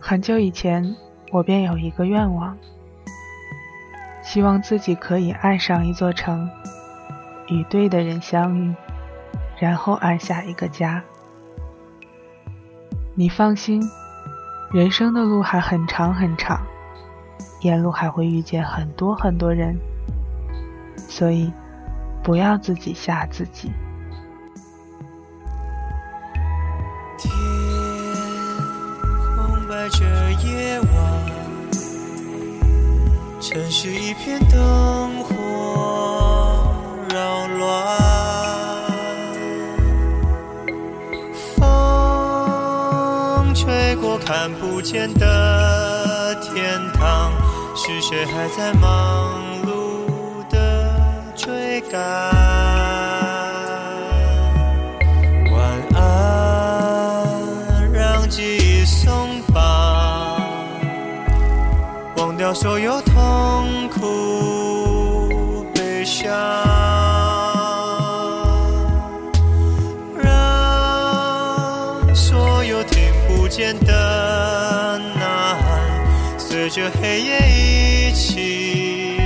很久以前，我便有一个愿望，希望自己可以爱上一座城，与对的人相遇，然后安下一个家。你放心，人生的路还很长很长，沿路还会遇见很多很多人，所以不要自己吓自己。片灯火扰乱。风吹过看不见的天堂，是谁还在忙碌的追赶？晚安，让记忆松绑，忘掉所有痛苦悲伤，让所有听不见的呐喊，随着黑夜一起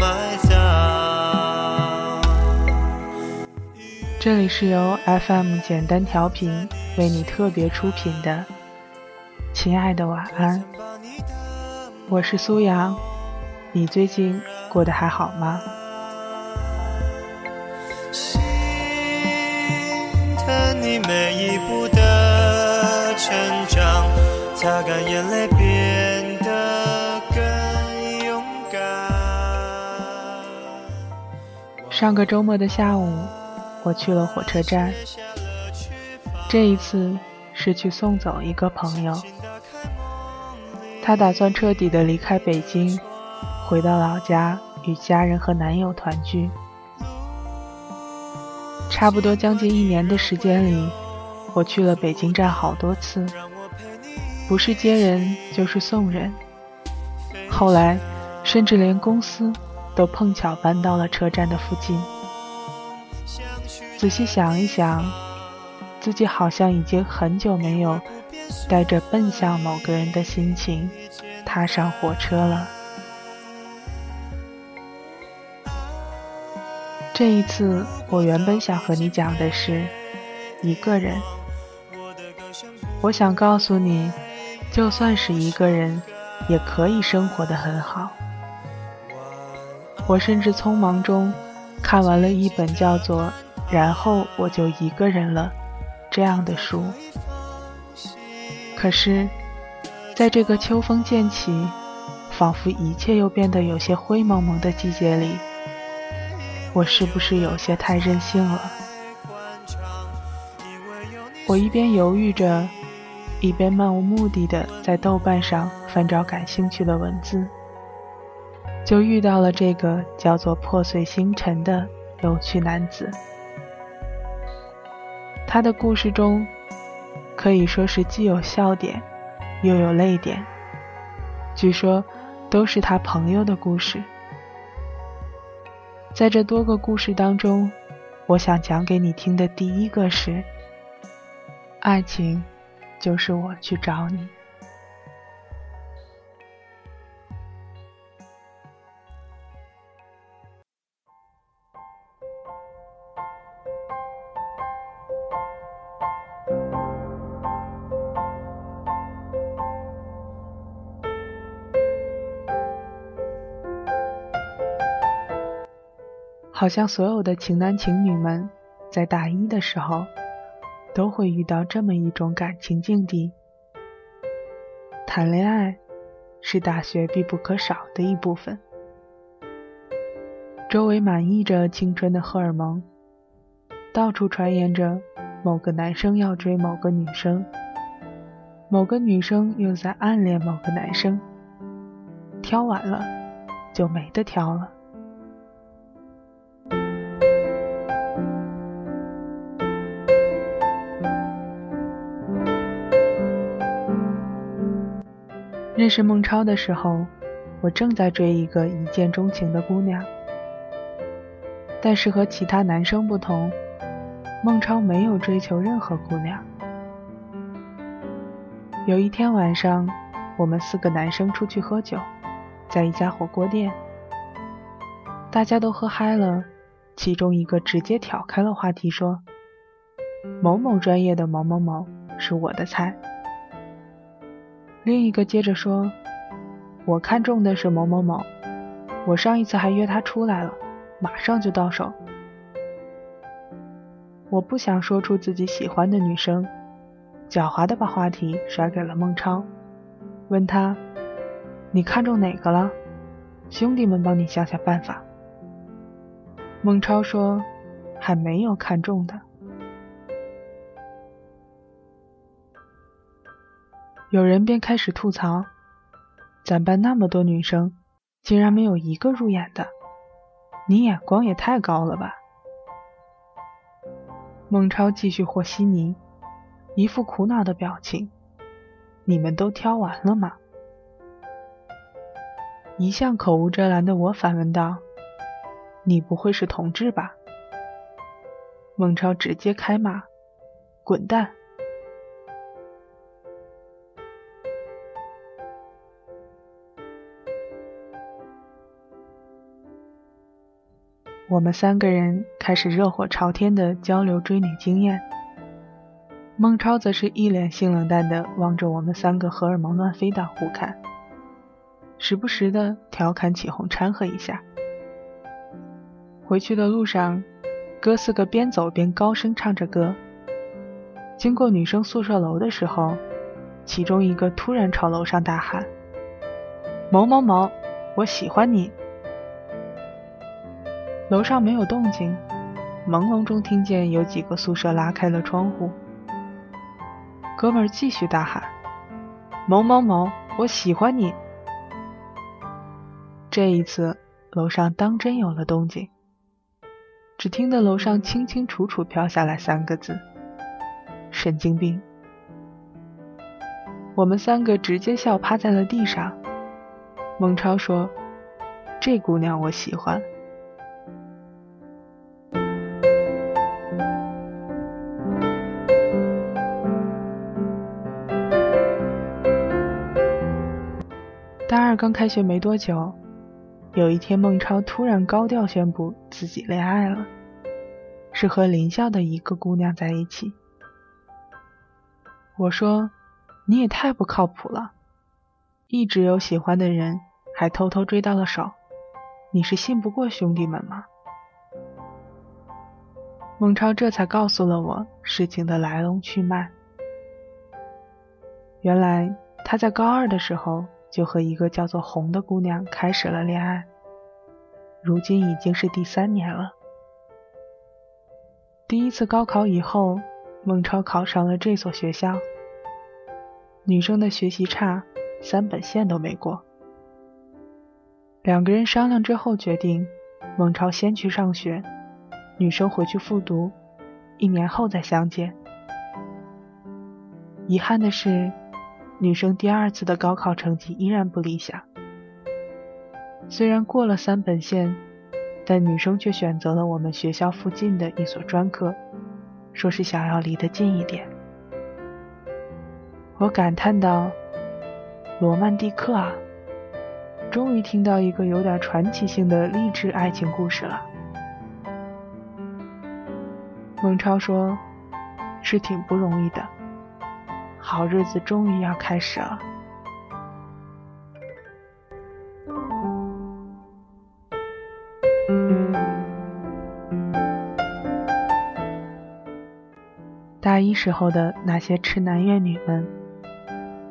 埋葬。这里是由 FM 简单调频为你特别出品的，亲爱的晚安。我是苏阳，你最近过得还好吗？心疼你每一步的成长，擦干眼泪变得更勇敢。上个周末的下午，我去了火车站，这一次是去送走一个朋友。他打算彻底的离开北京，回到老家与家人和男友团聚。差不多将近一年的时间里，我去了北京站好多次，不是接人就是送人。后来，甚至连公司都碰巧搬到了车站的附近。仔细想一想，自己好像已经很久没有。带着奔向某个人的心情，踏上火车了。这一次，我原本想和你讲的是一个人。我想告诉你，就算是一个人，也可以生活的很好。我甚至匆忙中看完了一本叫做《然后我就一个人了》这样的书。可是，在这个秋风渐起，仿佛一切又变得有些灰蒙蒙的季节里，我是不是有些太任性了？我一边犹豫着，一边漫无目的的在豆瓣上翻找感兴趣的文字，就遇到了这个叫做“破碎星辰”的有趣男子。他的故事中。可以说是既有笑点，又有泪点。据说都是他朋友的故事。在这多个故事当中，我想讲给你听的第一个是：爱情就是我去找你。好像所有的情男情女们，在大一的时候，都会遇到这么一种感情境地。谈恋爱是大学必不可少的一部分。周围满溢着青春的荷尔蒙，到处传言着某个男生要追某个女生，某个女生又在暗恋某个男生。挑完了，就没得挑了。认识孟超的时候，我正在追一个一见钟情的姑娘。但是和其他男生不同，孟超没有追求任何姑娘。有一天晚上，我们四个男生出去喝酒，在一家火锅店，大家都喝嗨了，其中一个直接挑开了话题，说：“某某专业的某某某是我的菜。”另一个接着说：“我看中的是某某某，我上一次还约他出来了，马上就到手。”我不想说出自己喜欢的女生。狡猾的把话题甩给了孟超，问他：“你看中哪个了？兄弟们帮你想想办法。”孟超说：“还没有看中的。”有人便开始吐槽：“咱班那么多女生，竟然没有一个入眼的，你眼光也太高了吧？”孟超继续和稀泥。一副苦恼的表情。你们都挑完了吗？一向口无遮拦的我反问道：“你不会是同志吧？”孟超直接开骂：“滚蛋！”我们三个人开始热火朝天的交流追女经验。孟超则是一脸性冷淡的望着我们三个荷尔蒙乱飞的互看，时不时的调侃起哄掺和一下。回去的路上，哥四个边走边高声唱着歌。经过女生宿舍楼的时候，其中一个突然朝楼上大喊：“某某某，我喜欢你！”楼上没有动静，朦胧中听见有几个宿舍拉开了窗户。哥们儿继续大喊：“某某某，我喜欢你！”这一次，楼上当真有了动静。只听得楼上清清楚楚飘下来三个字：“神经病！”我们三个直接笑趴在了地上。孟超说：“这姑娘我喜欢。”刚开学没多久，有一天，孟超突然高调宣布自己恋爱了，是和林校的一个姑娘在一起。我说：“你也太不靠谱了，一直有喜欢的人，还偷偷追到了手，你是信不过兄弟们吗？”孟超这才告诉了我事情的来龙去脉。原来他在高二的时候。就和一个叫做红的姑娘开始了恋爱，如今已经是第三年了。第一次高考以后，孟超考上了这所学校。女生的学习差，三本线都没过。两个人商量之后决定，孟超先去上学，女生回去复读，一年后再相见。遗憾的是。女生第二次的高考成绩依然不理想，虽然过了三本线，但女生却选择了我们学校附近的一所专科，说是想要离得近一点。我感叹道：“罗曼蒂克啊，终于听到一个有点传奇性的励志爱情故事了。”孟超说：“是挺不容易的。”好日子终于要开始了。大一时候的那些痴男怨女们，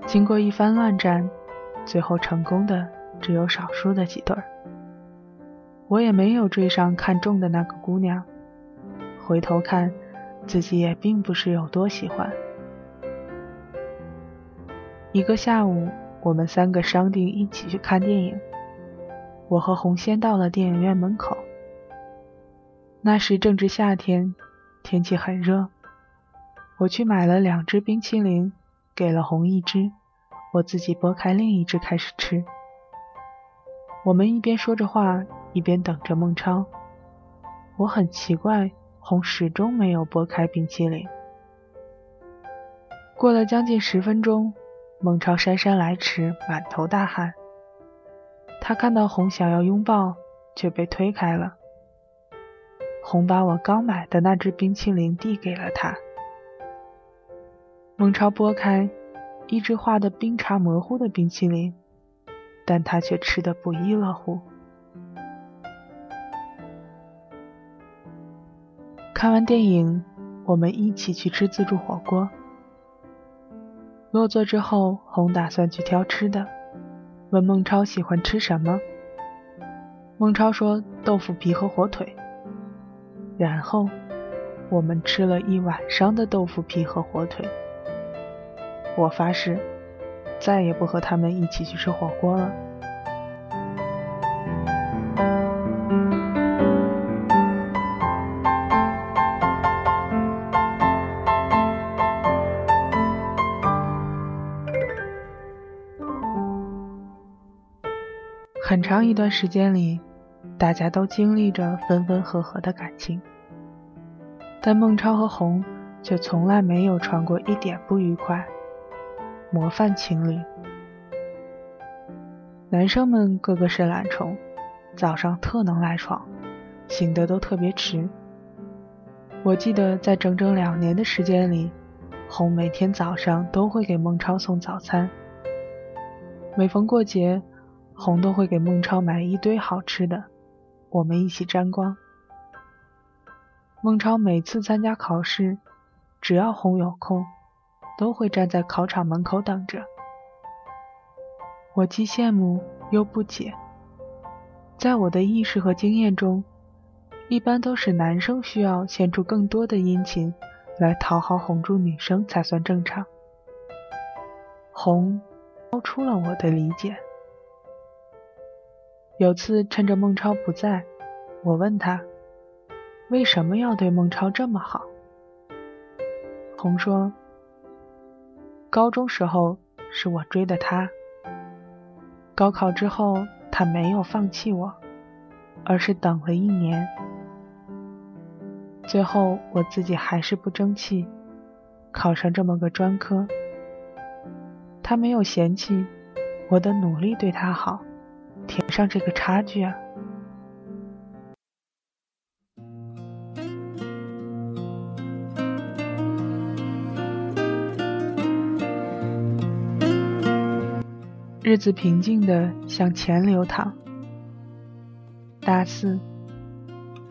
经过一番乱战，最后成功的只有少数的几对儿。我也没有追上看中的那个姑娘，回头看，自己也并不是有多喜欢。一个下午，我们三个商定一起去看电影。我和红先到了电影院门口。那时正值夏天，天气很热。我去买了两只冰淇淋，给了红一只，我自己剥开另一只开始吃。我们一边说着话，一边等着孟超。我很奇怪，红始终没有剥开冰淇淋。过了将近十分钟。孟超姗姗来迟，满头大汗。他看到红想要拥抱，却被推开了。红把我刚买的那只冰淇淋递给了他。孟超拨开，一只画的冰碴模糊的冰淇淋，但他却吃得不亦乐乎。看完电影，我们一起去吃自助火锅。落座之后，红打算去挑吃的，问孟超喜欢吃什么。孟超说豆腐皮和火腿。然后，我们吃了一晚上的豆腐皮和火腿。我发誓，再也不和他们一起去吃火锅了。长一段时间里，大家都经历着分分合合的感情，但孟超和红却从来没有传过一点不愉快，模范情侣。男生们个个是懒虫，早上特能赖床，醒得都特别迟。我记得在整整两年的时间里，红每天早上都会给孟超送早餐，每逢过节。红都会给孟超买一堆好吃的，我们一起沾光。孟超每次参加考试，只要红有空，都会站在考场门口等着。我既羡慕又不解，在我的意识和经验中，一般都是男生需要献出更多的殷勤来讨好哄住女生才算正常。红超出了我的理解。有次趁着孟超不在，我问他为什么要对孟超这么好。红说：“高中时候是我追的他，高考之后他没有放弃我，而是等了一年，最后我自己还是不争气，考上这么个专科。他没有嫌弃我的努力，对他好。”填上这个差距啊！日子平静的向前流淌。大四，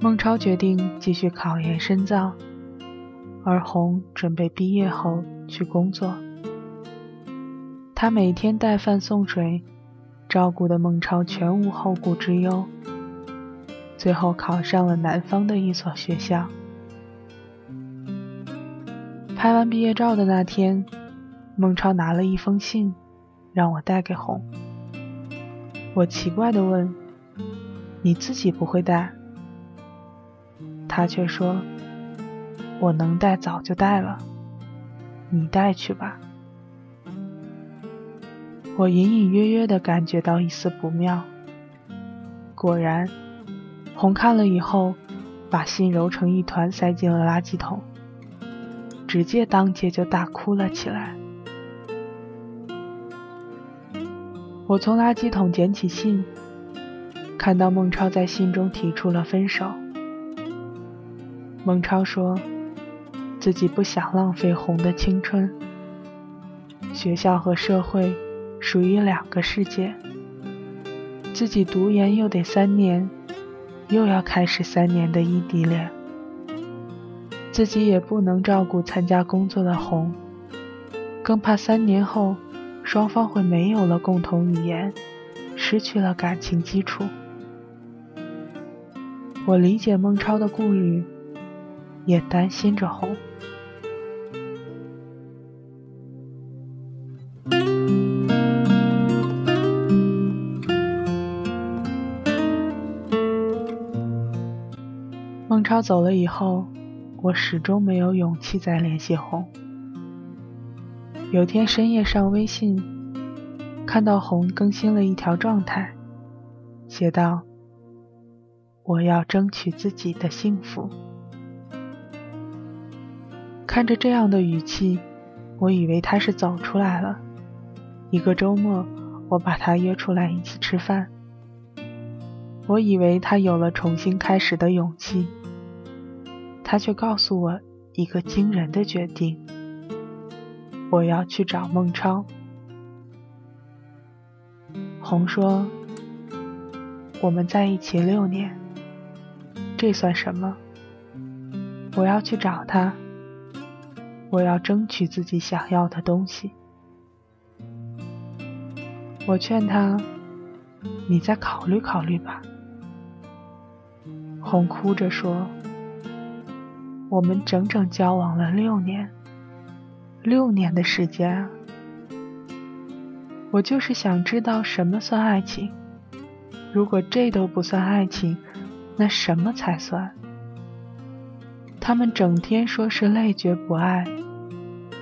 孟超决定继续考研深造，而红准备毕业后去工作。他每天带饭送水。照顾的孟超全无后顾之忧，最后考上了南方的一所学校。拍完毕业照的那天，孟超拿了一封信，让我带给红。我奇怪的问：“你自己不会带？”他却说：“我能带早就带了，你带去吧。”我隐隐约约地感觉到一丝不妙。果然，红看了以后，把信揉成一团塞进了垃圾桶，直接当街就大哭了起来。我从垃圾桶捡起信，看到孟超在信中提出了分手。孟超说，自己不想浪费红的青春，学校和社会。属于两个世界，自己读研又得三年，又要开始三年的异地恋，自己也不能照顾参加工作的红，更怕三年后双方会没有了共同语言，失去了感情基础。我理解孟超的顾虑，也担心着红。走了以后，我始终没有勇气再联系红。有天深夜上微信，看到红更新了一条状态，写道：“我要争取自己的幸福。”看着这样的语气，我以为他是走出来了，一个周末，我把他约出来一起吃饭。我以为他有了重新开始的勇气，他却告诉我一个惊人的决定：我要去找孟超。红说：“我们在一起六年，这算什么？我要去找他，我要争取自己想要的东西。”我劝他：“你再考虑考虑吧。”红哭着说：“我们整整交往了六年，六年的时间！我就是想知道什么算爱情。如果这都不算爱情，那什么才算？他们整天说是累觉不爱，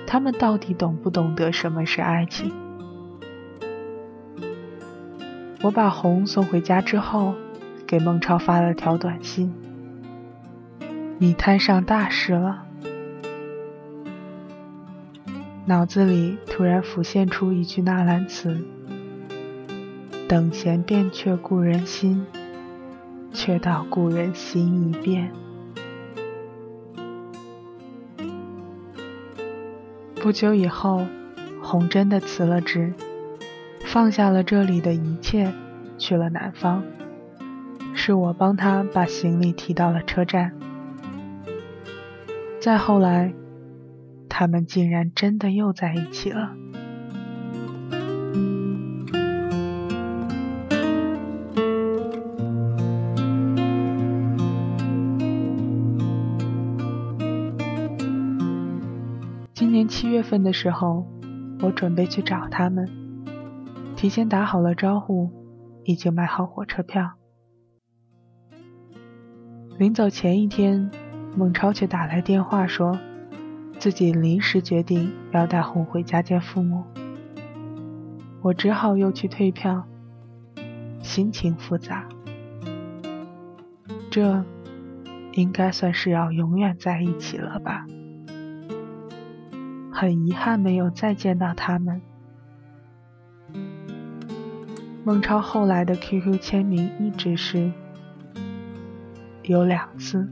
他们到底懂不懂得什么是爱情？”我把红送回家之后。给孟超发了条短信：“你摊上大事了。”脑子里突然浮现出一句纳兰词：“等闲变却故人心，却道故人心已变。”不久以后，红真的辞了职，放下了这里的一切，去了南方。是我帮他把行李提到了车站。再后来，他们竟然真的又在一起了。今年七月份的时候，我准备去找他们，提前打好了招呼，已经买好火车票。临走前一天，孟超却打来电话，说自己临时决定要带红回家见父母。我只好又去退票，心情复杂。这应该算是要永远在一起了吧？很遗憾没有再见到他们。孟超后来的 QQ 签名一直是。有两次，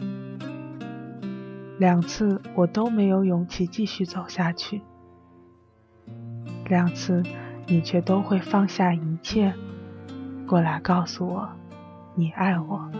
两次我都没有勇气继续走下去。两次，你却都会放下一切，过来告诉我，你爱我。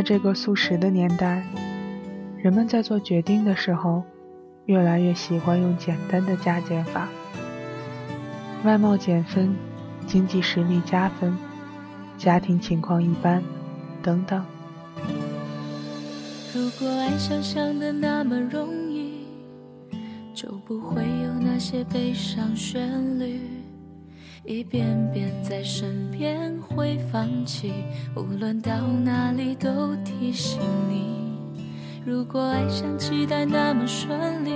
在这个速食的年代，人们在做决定的时候，越来越喜欢用简单的加减法：外貌减分，经济实力加分，家庭情况一般，等等。如果爱想象的那么容易，就不会有那些悲伤旋律。一遍遍在身边会放弃，无论到哪里都提醒你。如果爱像期待那么顺利，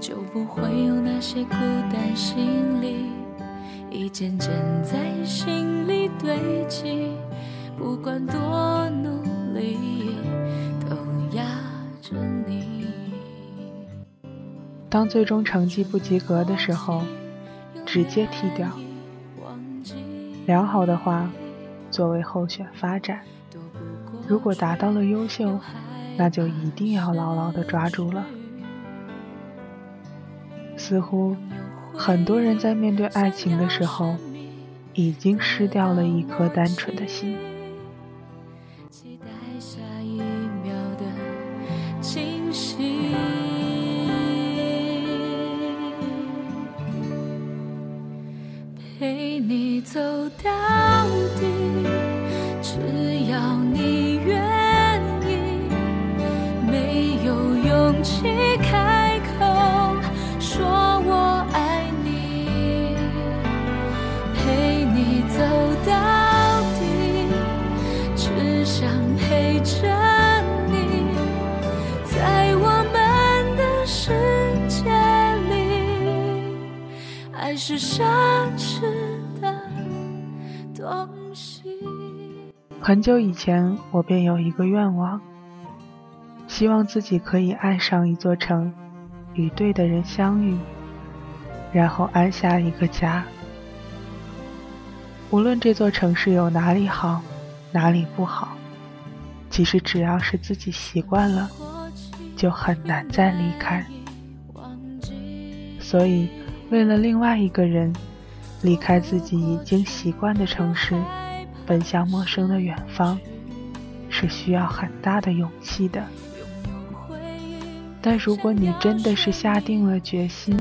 就不会有那些孤单心理，一件件在心里堆积。不管多努力，都压着你。当最终成绩不及格的时候。直接踢掉。良好的话，作为候选发展。如果达到了优秀，那就一定要牢牢的抓住了。似乎很多人在面对爱情的时候，已经失掉了一颗单纯的心。很久以前，我便有一个愿望，希望自己可以爱上一座城，与对的人相遇，然后安下一个家。无论这座城市有哪里好，哪里不好，其实只要是自己习惯了，就很难再离开。所以，为了另外一个人，离开自己已经习惯的城市，奔向陌生的远方，是需要很大的勇气的。但如果你真的是下定了决心，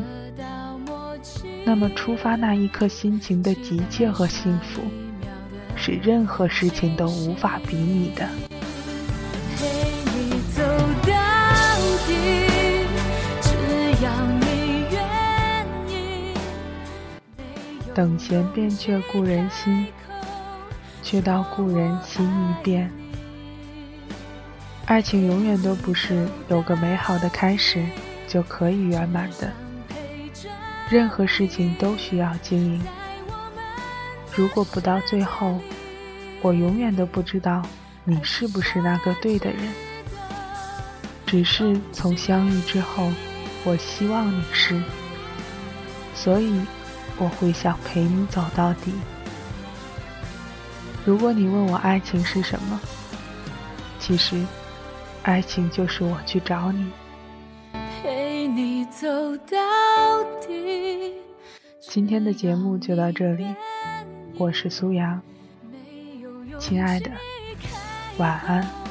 那么出发那一刻心情的急切和幸福，是任何事情都无法比拟的。等闲变却故人心，却道故人心易变。爱情永远都不是有个美好的开始就可以圆满的，任何事情都需要经营。如果不到最后，我永远都不知道你是不是那个对的人。只是从相遇之后，我希望你是，所以。我会想陪你走到底。如果你问我爱情是什么，其实，爱情就是我去找你。陪你走到底。今天的节目就到这里，我是苏阳，亲爱的，晚安。